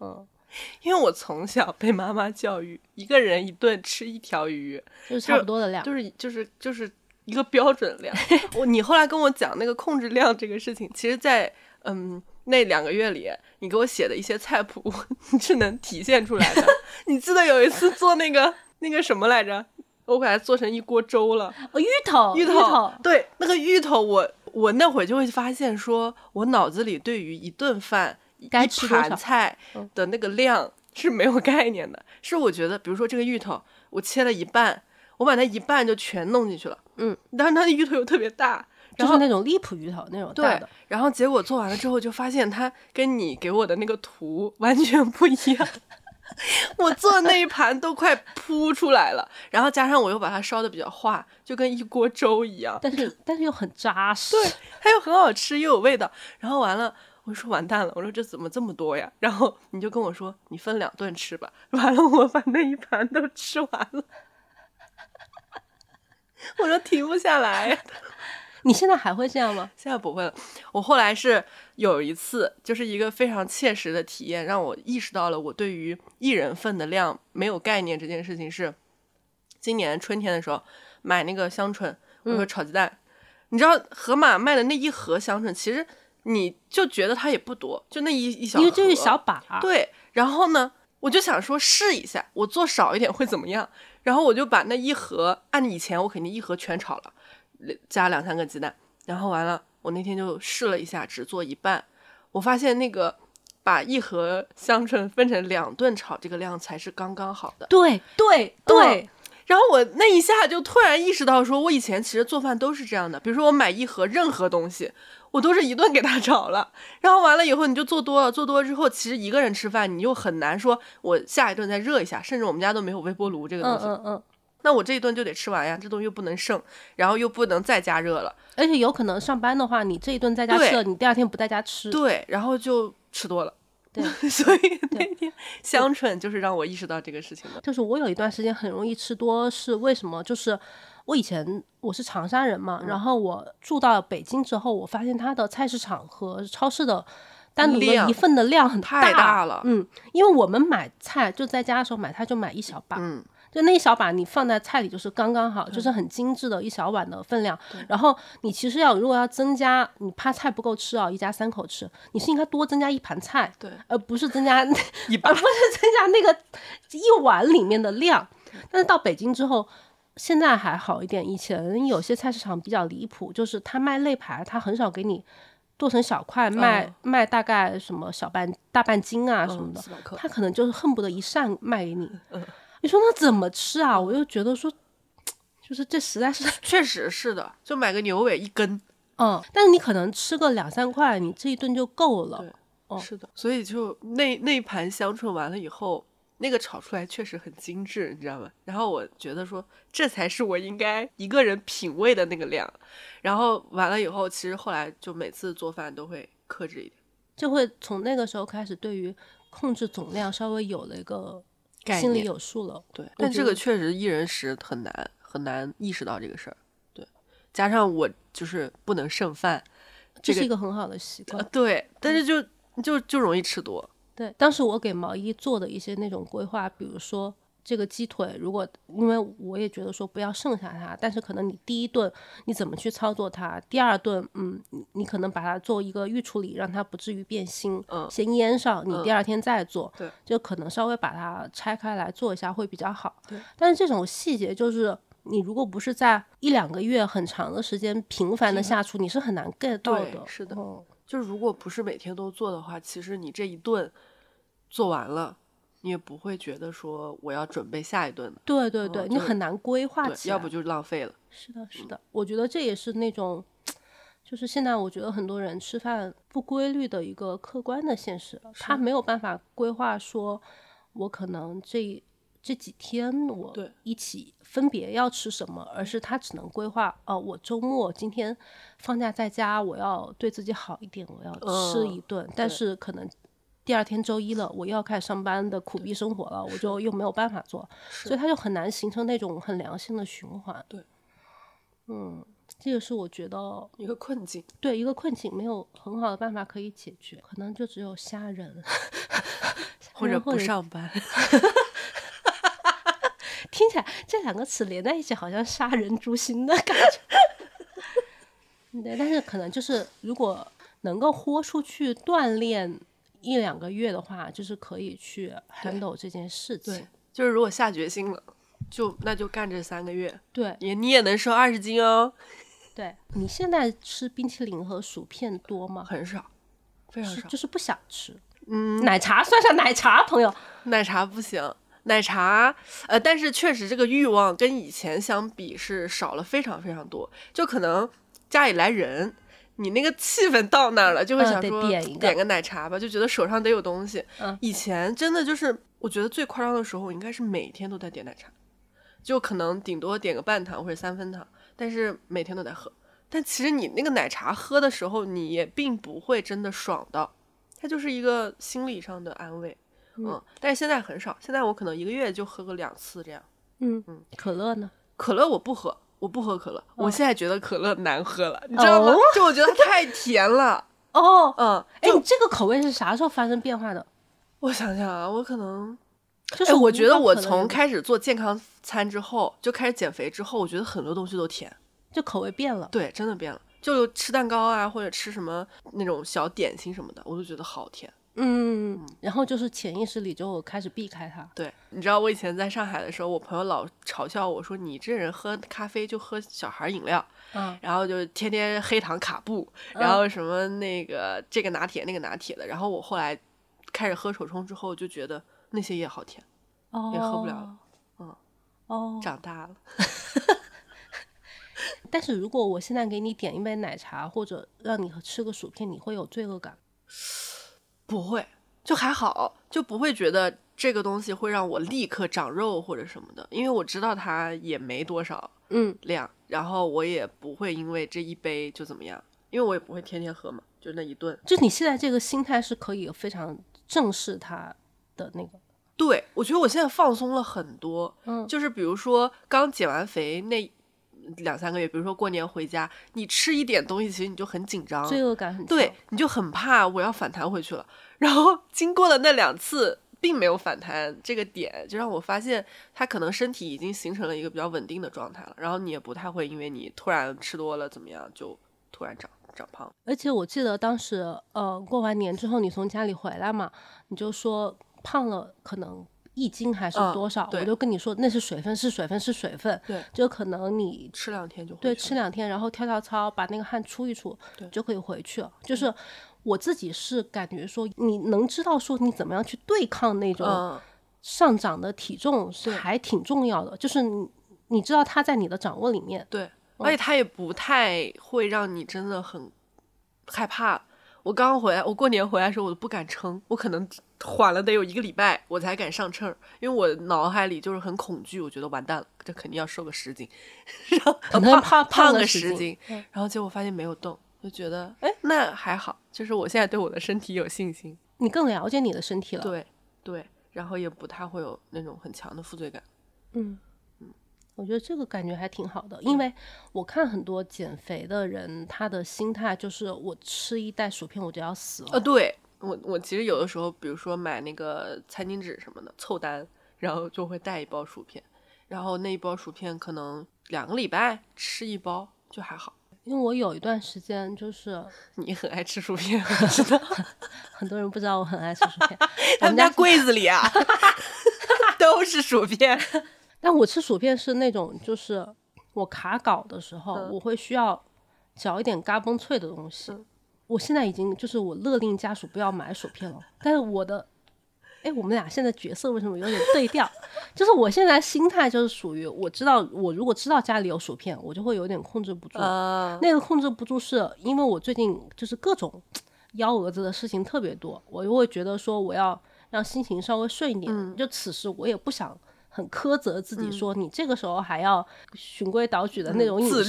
嗯，因为我从小被妈妈教育，一个人一顿吃一条鱼，就是差不多的量。就是就是就是一个标准量。我你后来跟我讲那个控制量这个事情，其实在，嗯那两个月里，你给我写的一些菜谱 你是能体现出来的。你记得有一次做那个那个什么来着？我给它做成一锅粥了。哦，芋头，芋头，对，那个芋头我，我那会儿就会发现说，我脑子里对于一顿饭一该吃菜嗯的那个量是没有概念的。是我觉得，比如说这个芋头，我切了一半，我把那一半就全弄进去了，嗯，但是它的芋头又特别大，就是那种荔浦芋头那种大对的，，然后结果做完了之后，就发现它跟你给我的那个图完全不一样。我做的那一盘都快扑出来了，然后加上我又把它烧的比较化，就跟一锅粥一样。但是 但是又很扎实。对，它又很好吃，又有味道。然后完了，我说完蛋了，我说这怎么这么多呀？然后你就跟我说，你分两顿吃吧。完了，我把那一盘都吃完了。我说停不下来。你现在还会这样吗？现在不会了。我后来是有一次，就是一个非常切实的体验，让我意识到了我对于一人份的量没有概念这件事情是，今年春天的时候买那个香椿，我说炒鸡蛋，你知道盒马卖的那一盒香椿，其实你就觉得它也不多，就那一一小盒，因为就是小把，对，然后呢，我就想说试一下，我做少一点会怎么样？然后我就把那一盒，按以前我肯定一盒全炒了，加两三个鸡蛋，然后完了，我那天就试了一下，只做一半，我发现那个把一盒香椿分成两顿炒，这个量才是刚刚好的。对对对，然后我那一下就突然意识到，说我以前其实做饭都是这样的，比如说我买一盒任何东西，我都是一顿给他炒了，然后完了以后你就做多了，做多了之后，其实一个人吃饭你又很难说我下一顿再热一下，甚至我们家都没有微波炉这个东西，嗯嗯嗯，那我这一顿就得吃完呀，这东西又不能剩，然后又不能再加热了，而且有可能上班的话，你这一顿在家吃了，你第二天不在家吃。对，然后就吃多了，对，所以那天香椿就是让我意识到这个事情的，就是我有一段时间很容易吃多，是为什么？就是我以前我是长沙人嘛，嗯。然后我住到北京之后，我发现它的菜市场和超市的单独的一份的量很太大了。嗯，因为我们买菜就在家的时候买菜就买一小把，嗯，就那一小把你放在菜里就是刚刚好，就是很精致的一小碗的分量。然后你其实要如果要增加，你怕菜不够吃啊，一家三口吃，你是应该多增加一盘菜，对，而不是增加 一而不是增加那个一碗里面的量。但是到北京之后，现在还好一点。以前有些菜市场比较离谱，就是他卖肋排，他很少给你剁成小块卖，嗯卖大概什么小半大半斤啊什么的，他可能就是恨不得一扇卖给你。你说那怎么吃啊？我又觉得说，就是这实在是，确实是的，就买个牛尾一根，嗯，但是你可能吃个两三块，你这一顿就够了。是的，所以就那那一盘香椿完了以后，那个炒出来确实很精致，你知道吗？然后我觉得说，这才是我应该一个人品味的那个量。然后完了以后，其实后来就每次做饭都会克制一点，就会从那个时候开始，对于控制总量稍微有了一个概心里有数了。对，但这个确实一人食很难很难意识到这个事儿。对，加上我就是不能剩饭，这这个是一个很好的习呃惯。对，但是就就就容易吃多。对，当时我给毛衣做的一些那种规划，比如说这个鸡腿，如果因为我也觉得说不要剩下它，但是可能你第一顿你怎么去操作它，第二顿嗯，你你可能把它做一个预处理，让它不至于变腥，嗯先腌上，你第二天再做，对，就可能稍微把它拆开来做一下会比较好。对，但是这种细节就是。你如果不是在一两个月很长的时间频繁的下厨，你是很难 get 到的。是的嗯就是如果不是每天都做的话，其实你这一顿做完了，你也不会觉得说我要准备下一顿的，对对对，你很难规划对，起来。要不就浪费了。是的，是的，我觉得这也是那种，就是现在我觉得很多人吃饭不规律的一个客观的现实，他没有办法规划说，我可能这这几天我一起分别要吃什么，而是他只能规划哦，我周末今天放假在家，我要对自己好一点，我要吃嗯一顿，但是可能。第二天周一了，我又要开始上班的苦逼生活了，我就又没有办法做，所以他就很难形成那种很良性的循环。对，嗯，这个是我觉得一个困境，对一个困境没有很好的办法可以解决，可能就只有杀人，或者不上班，听起来这两个词连在一起，好像杀人诛心的感觉。对，但是可能就是如果能够豁出去锻炼一两个月的话，就是可以去 handle 这件事情对。，就是如果下决心了，就那就干这三个月，对也你也能瘦二十斤哦，对，你现在吃冰淇淋和薯片多吗？很少，非常少。是就是不想吃。嗯，奶茶算上奶茶，朋友。奶茶不行，奶茶，呃，但是确实这个欲望跟以前相比是少了非常非常多，就可能家里来人。你那个气氛到那儿了，就会想说、点一个奶茶吧，就觉得手上得有东西。嗯以前真的就是，我觉得最夸张的时候，我应该是每天都在点奶茶，就可能顶多点个半糖或者三分糖，但是每天都在喝。但其实你那个奶茶喝的时候，你也并不会真的爽到，它就是一个心理上的安慰。嗯，但是现在很少，现在我可能一个月就喝个两次这样。嗯嗯，可乐呢？可乐我不喝，我不喝可乐。我现在觉得可乐难喝了，你知道吗哦？就我觉得它太甜了。哦，嗯，哎，你这个口味是啥时候发生变化的？我想想啊，我可能，就是哎，我觉得我从开始做健康餐之后，就开始减肥之后，我觉得很多东西都甜。就口味变了。对，真的变了。就吃蛋糕啊，或者吃什么那种小点心什么的，我都觉得好甜。嗯，然后就是潜意识里就开始避开它。对，你知道我以前在上海的时候，我朋友老嘲笑我说：“你这人喝咖啡就喝小孩饮料，嗯，然后就天天黑糖卡布，然后什么那个这个拿铁那个拿铁的。”然后我后来开始喝手冲之后，就觉得那些也好甜，哦，也喝不了了。嗯，哦，长大了。但是如果我现在给你点一杯奶茶，或者让你吃个薯片，你会有罪恶感？不会，就还好，就不会觉得这个东西会让我立刻长肉或者什么的，因为我知道它也没多少嗯，量，然后我也不会因为这一杯就怎么样，因为我也不会天天喝嘛，就那一顿。就你现在这个心态是可以非常正视它的那个。对，我觉得我现在放松了很多，嗯就是比如说刚减完肥那两三个月，比如说过年回家，你吃一点东西，其实你就很紧张，罪恶感很强。对，你就很怕我要反弹回去了。然后经过了那两次，并没有反弹这个点，就让我发现他可能身体已经形成了一个比较稳定的状态了。然后你也不太会因为你突然吃多了怎么样，就突然长长胖。而且我记得当时，呃，过完年之后你从家里回来嘛，你就说胖了，可能。一斤还是多少？我就跟你说，那是水分，是水分，是水分。对，就可能你吃两天就对，吃两天，然后跳跳操，把那个汗出一出，就可以回去了。就是我自己是感觉说，你能知道说你怎么样去对抗那种上涨的体重是还挺重要的。就是你你知道它在你的掌握里面，对，而且它也不太会让你真的很害怕。我刚回来，我过年回来的时候，我都不敢称，我可能缓了得有一个礼拜，我才敢上秤，因为我脑海里就是很恐惧，我觉得完蛋了，这肯定要瘦个十斤，然后胖胖胖个十斤，然后结果发现没有动，就觉得哎，那还好，就是我现在对我的身体有信心，你更了解你的身体了，对对，然后也不太会有那种很强的负罪感，嗯。我觉得这个感觉还挺好的，因为我看很多减肥的人，他的心态就是我吃一袋薯片我就要死了。呃，对我我其实有的时候，比如说买那个餐巾纸什么的凑单，然后就会带一包薯片，然后那一包薯片可能两个礼拜吃一包就还好。因为我有一段时间就是 你很爱吃薯片，我知道 很多人不知道我很爱吃薯片，我们家柜子里啊都是薯片。但我吃薯片是那种，就是我卡稿的时候，我会需要嚼一点嘎嘣脆的东西。我现在已经就是我勒令家属不要买薯片了。但是我的，哎，我们俩现在角色为什么有点对调？就是我现在心态就是属于，我知道我如果知道家里有薯片，我就会有点控制不住。那个控制不住是因为我最近就是各种 幺蛾子的事情特别多，我就会觉得说我要让心情稍微顺一点。就此时我也不想。很苛责自己，说你这个时候还要循规蹈矩的那种饮食，自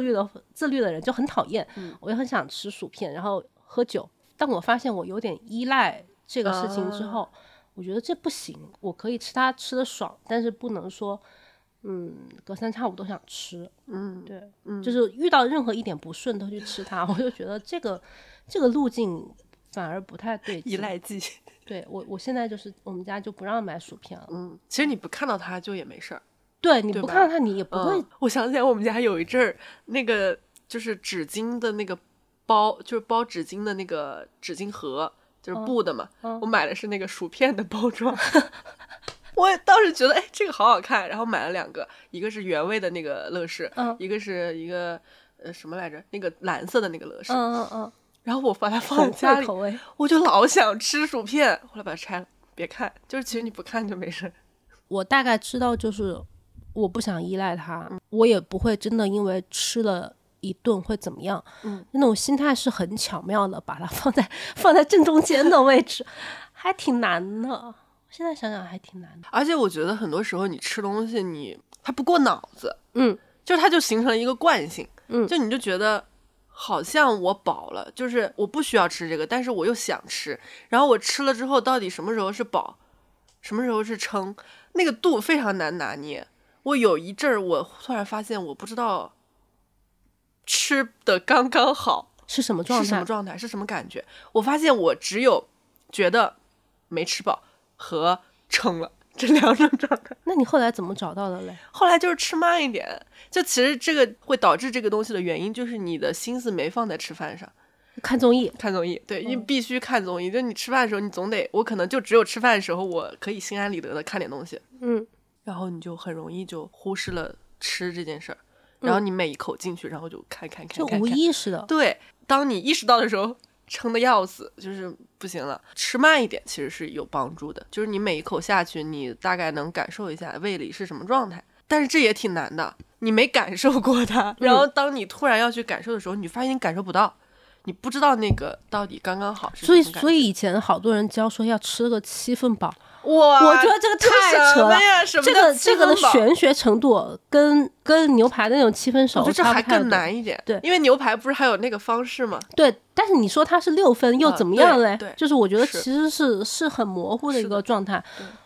律的自律的人就很讨厌。我也很想吃薯片，然后喝酒。但我发现我有点依赖这个事情之后，我觉得这不行。我可以吃它吃的爽，但是不能说，嗯，隔三差五都想吃。嗯，对，就是遇到任何一点不顺都去吃它，我就觉得这个这个路径反而不太对。依赖剂。对我，我现在就是我们家就不让买薯片了。嗯，其实你不看到它就也没事儿。对，你不看到它，你也不会。我想起来，我们家有一阵儿，那个就是纸巾的那个包，就是包纸巾的那个纸巾盒，就是布的嘛。我买的是那个薯片的包装。我当时觉得，哎，这个好好看，然后买了两个，一个是原味的那个乐事，一个是一个呃什么来着，那个蓝色的那个乐事。嗯嗯嗯。然后我把它 放在家里，我就老想吃薯片。后来把它拆了，别看，就是其实你不看就没事。我大概知道，就是我不想依赖它，我也不会真的因为吃了一顿会怎么样。嗯，那种心态是很巧妙的，把它放在放在正中间的位置，还挺难的。现在想想还挺难的。而且我觉得很多时候你吃东西，你它不过脑子，嗯，就它就形成了一个惯性，嗯，就你就觉得。好像我饱了，就是我不需要吃这个，但是我又想吃。然后我吃了之后，到底什么时候是饱，什么时候是撑，那个度非常难拿捏。我有一阵儿，我突然发现，我不知道吃的刚刚好是什么状态，是什么状态，是什么感觉。我发现我只有觉得没吃饱和撑了。这两种状态，那你后来怎么找到的嘞？后来就是吃慢一点，就其实这个会导致这个东西的原因，就是你的心思没放在吃饭上，看综艺，看综艺，对，你必须看综艺。就你吃饭的时候，你总得，我可能就只有吃饭的时候，我可以心安理得的看点东西，嗯，然后你就很容易就忽视了吃这件事儿，然后你每一口进去，然后就看看看，就无意识的，对，当你意识到的时候。撑的要死，就是不行了。吃慢一点其实是有帮助的，就是你每一口下去，你大概能感受一下胃里是什么状态。但是这也挺难的，你没感受过它，然后当你突然要去感受的时候，你发现你感受不到，你不知道那个到底刚刚好。所以，所以以前好多人教说要吃个七分饱。哇，我觉得这个太扯了，这个这个的玄学程度跟跟牛排的那种七分熟，这还更难一点。对，因为牛排不是还有那个方式吗？对，但是你说它是六分又怎么样嘞？对，就是我觉得其实是是很模糊的一个状态。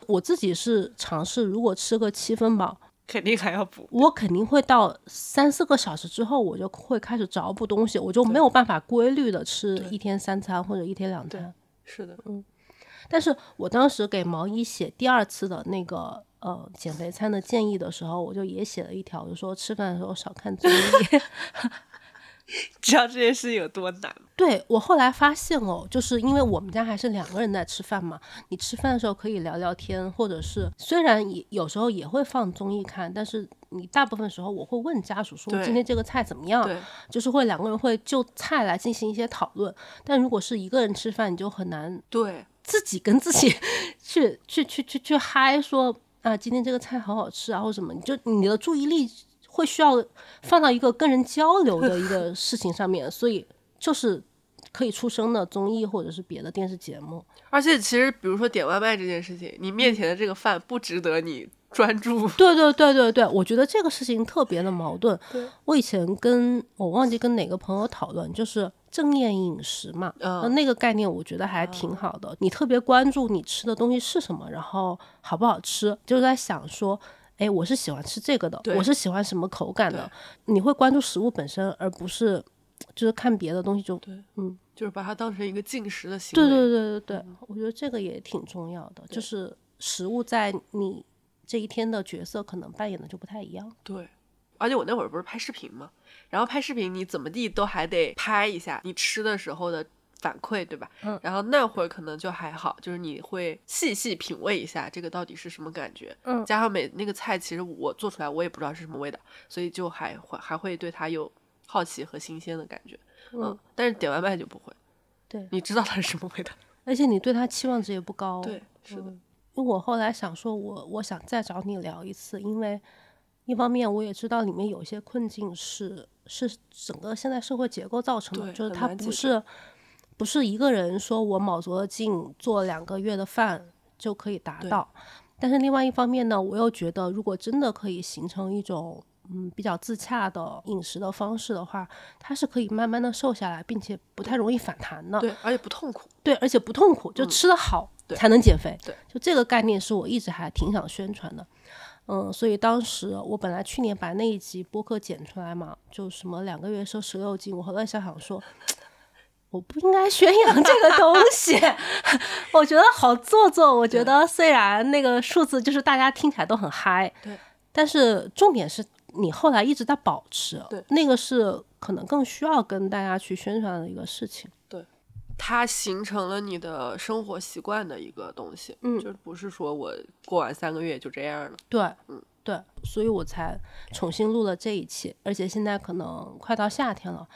我自己是尝试，如果吃个七分饱，肯定还要补。我肯定会到三四个小时之后，我就会开始找补东西，我就没有办法规律的吃一天三餐或者一天两餐。是的，嗯。但是我当时给毛衣写第二次的那个呃减肥餐的建议的时候，我就也写了一条，就说吃饭的时候少看综艺。知道这件事有多难？对我后来发现哦，就是因为我们家还是两个人在吃饭嘛，你吃饭的时候可以聊聊天，或者是虽然也有时候也会放综艺看，但是你大部分时候我会问家属说今天这个菜怎么样，就是会两个人会就菜来进行一些讨论。但如果是一个人吃饭，你就很难对自己跟自己 去去去去去嗨说啊今天这个菜好好吃啊或什么，你就你的注意力。会需要放到一个跟人交流的一个 事情上面，所以就是可以出声的综艺或者是别的电视节目。而且其实，比如说点外卖这件事情，你面前的这个饭不值得你专注。对对对对对，我觉得这个事情特别的矛盾。我以前跟我忘记跟哪个朋友讨论，就是正念饮食嘛，那那个概念我觉得还挺好的。你特别关注你吃的东西是什么，然后好不好吃，就是在想说。哎，我是喜欢吃这个的，我是喜欢什么口感的？你会关注食物本身，而不是就是看别的东西就对，嗯，就是把它当成一个进食的行为。对对对对对，我觉得这个也挺重要的，就是食物在你这一天的角色可能扮演的就不太一样。对，而且我那会儿不是拍视频嘛，然后拍视频你怎么地都还得拍一下你吃的时候的。反馈对吧？嗯，然后那会儿可能就还好，就是你会细细品味一下这个到底是什么感觉。嗯，加上每那个菜，其实我做出来我也不知道是什么味道，所以就还会还会对它有好奇和新鲜的感觉。嗯，但是点外卖就不会。对，你知道它是什么味道，而且你对它期望值也不高。对，是的。因为我后来想说，我我想再找你聊一次，因为一方面我也知道里面有些困境是是整个现在社会结构造成的，就是它不是。不是一个人说我卯足了劲做两个月的饭就可以达到，但是另外一方面呢，我又觉得如果真的可以形成一种嗯比较自洽的饮食的方式的话，它是可以慢慢的瘦下来，并且不太容易反弹的。对，而且不痛苦。对，而且不痛苦，就吃得好才能减肥。对，就这个概念是我一直还挺想宣传的。嗯，所以当时我本来去年把那一集播客剪出来嘛，就什么两个月瘦十六斤，我后来想想说。我不应该宣扬这个东西，我觉得好做作。我觉得虽然那个数字就是大家听起来都很嗨，对，但是重点是你后来一直在保持，对，那个是可能更需要跟大家去宣传的一个事情。对，它形成了你的生活习惯的一个东西，嗯，就不是说我过完三个月就这样了。对，嗯，对，所以我才重新录了这一期，而且现在可能快到夏天了。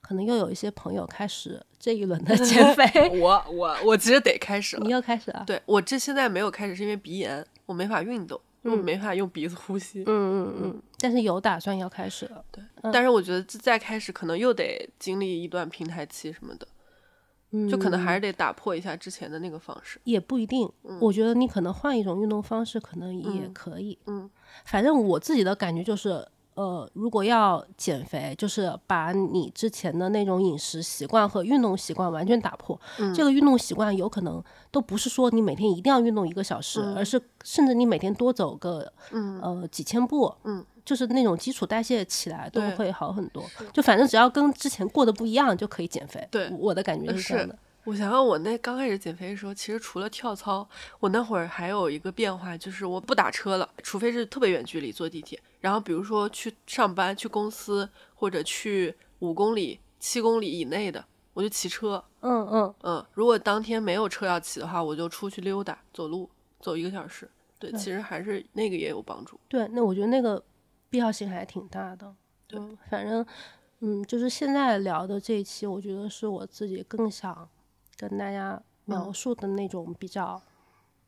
可能又有一些朋友开始这一轮的 减肥，我我我其实得开始了。你又开始了？对我这现在没有开始，是因为鼻炎，我没法运动，我没法用鼻子呼吸。嗯嗯嗯。但是有打算要开始了。对，但是我觉得再开始可能又得经历一段平台期什么的，就可能还是得打破一下之前的那个方式。也不一定，我觉得你可能换一种运动方式，可能也可以。嗯，反正我自己的感觉就是。呃，如果要减肥，就是把你之前的那种饮食习惯和运动习惯完全打破。嗯，这个运动习惯有可能都不是说你每天一定要运动一个小时，而是甚至你每天多走个嗯呃几千步，嗯，就是那种基础代谢起来都会好很多。就反正只要跟之前过得不一样，就可以减肥。对，我的感觉是这样的。我想想，我那刚开始减肥的时候，其实除了跳操，我那会儿还有一个变化，就是我不打车了，除非是特别远距离坐地铁。然后比如说去上班、去公司或者去五公里、七公里以内的，我就骑车。嗯嗯嗯。如果当天没有车要骑的话，我就出去溜达、走路，走一个小时。对，其实还是那个也有帮助。对，那我觉得那个必要性还挺大的。对，反正嗯，就是现在聊的这一期，我觉得是我自己更想。跟大家描述的那种比较，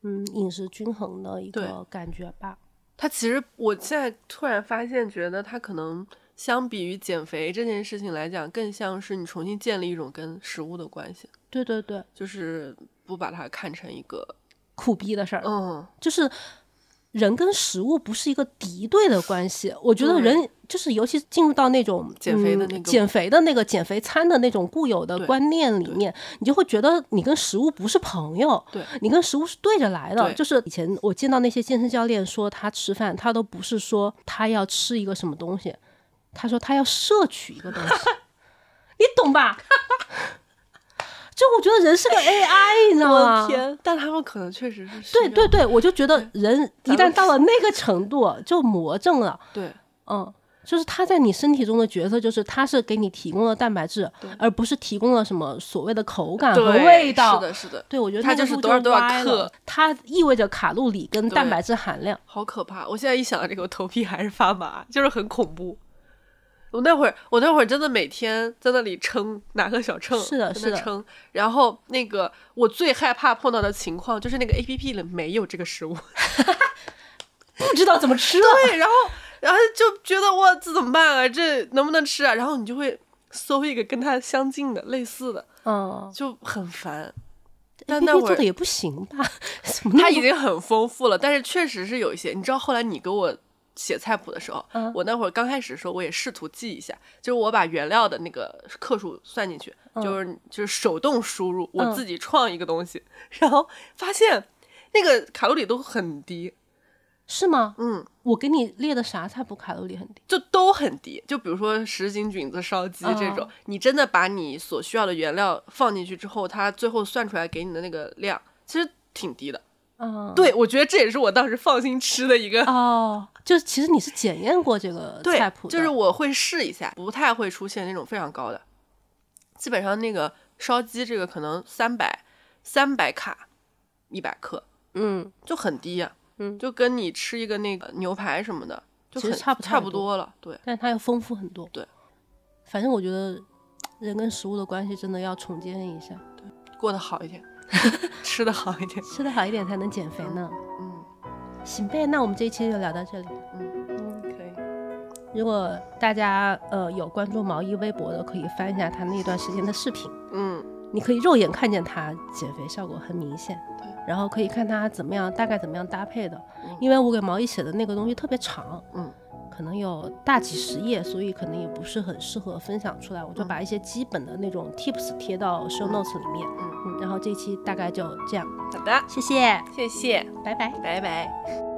嗯，饮食均衡的一个感觉吧。它其实，我现在突然发现，觉得他可能相比于减肥这件事情来讲，更像是你重新建立一种跟食物的关系。对对对，就是不把它看成一个苦逼的事儿。嗯，就是人跟食物不是一个敌对的关系。我觉得人就是尤其进入到那种减肥的那个嗯减肥的那个减肥餐的那种固有的观念里面，你就会觉得你跟食物不是朋友，对你跟食物是对着来的。就是以前我见到那些健身教练说他吃饭，他都不是说他要吃一个什么东西，他说他要摄取一个东西，你懂吧？就我觉得人是个 AI，你知道吗？的天！但他们可能确实是对对对，我就觉得人一旦到了那个程度，就魔怔了。对嗯，就是他在你身体中的角色，就是他是给你提供了蛋白质，而不是提供了什么所谓的口感和味道。是的，是的，对，我觉得他就是多少多少克，它意味着卡路里跟蛋白质含量。好可怕！我现在一想到这个，我头皮还是发麻，就是很恐怖。我那会儿，我那会儿真的每天在那里称，拿个小秤，是的是的称。然后那个我最害怕碰到的情况就是那个 A P P 里没有这个食物，不知道怎么吃了。对，然后然后就觉得哇，这怎么办啊？这能不能吃啊？然后你就会搜一个跟它相近的、类似的，嗯就很烦。但那会儿做的也不行吧？怎么那它已经很丰富了，但是确实是有一些。你知道后来你给我写菜谱的时候，嗯我那会儿刚开始的时候，我也试图记一下，就是我把原料的那个克数算进去，就是就是手动输入，我嗯自己创一个东西，然后发现那个卡路里都很低，是吗？嗯，我给你列的啥菜谱卡路里很低？就都很低。就比如说什锦菌子烧鸡这种，嗯你真的把你所需要的原料放进去之后，它最后算出来给你的那个量，其实挺低的。嗯，对，我觉得这也是我当时放心吃的一个哦，就是其实你是检验过这个菜谱，的，就是我会试一下，不太会出现那种非常高的。基本上那个烧鸡这个可能三百三百卡一百克嗯，就很低呀、嗯就跟你吃一个那个牛排什么的，就很差差不太多不多了。对，但它要丰富很多。对，反正我觉得人跟食物的关系真的要重建一下，对过得好一点，吃的好一点。吃的好一点才能减肥呢。嗯行呗，那我们这一期就聊到这里。嗯嗯，可以。如果大家呃有关注毛衣微博的，可以翻一下他那段时间的视频，嗯你可以肉眼看见他减肥效果很明显对，然后可以看他怎么样，大概怎么样搭配的嗯。因为我给毛衣写的那个东西特别长，嗯，可能有大几十页，所以可能也不是很适合分享出来。嗯我就把一些基本的那种 tips 贴到 show notes 里面。嗯，嗯，然后这期大概就这样，好的，谢谢，谢谢，拜拜。拜拜。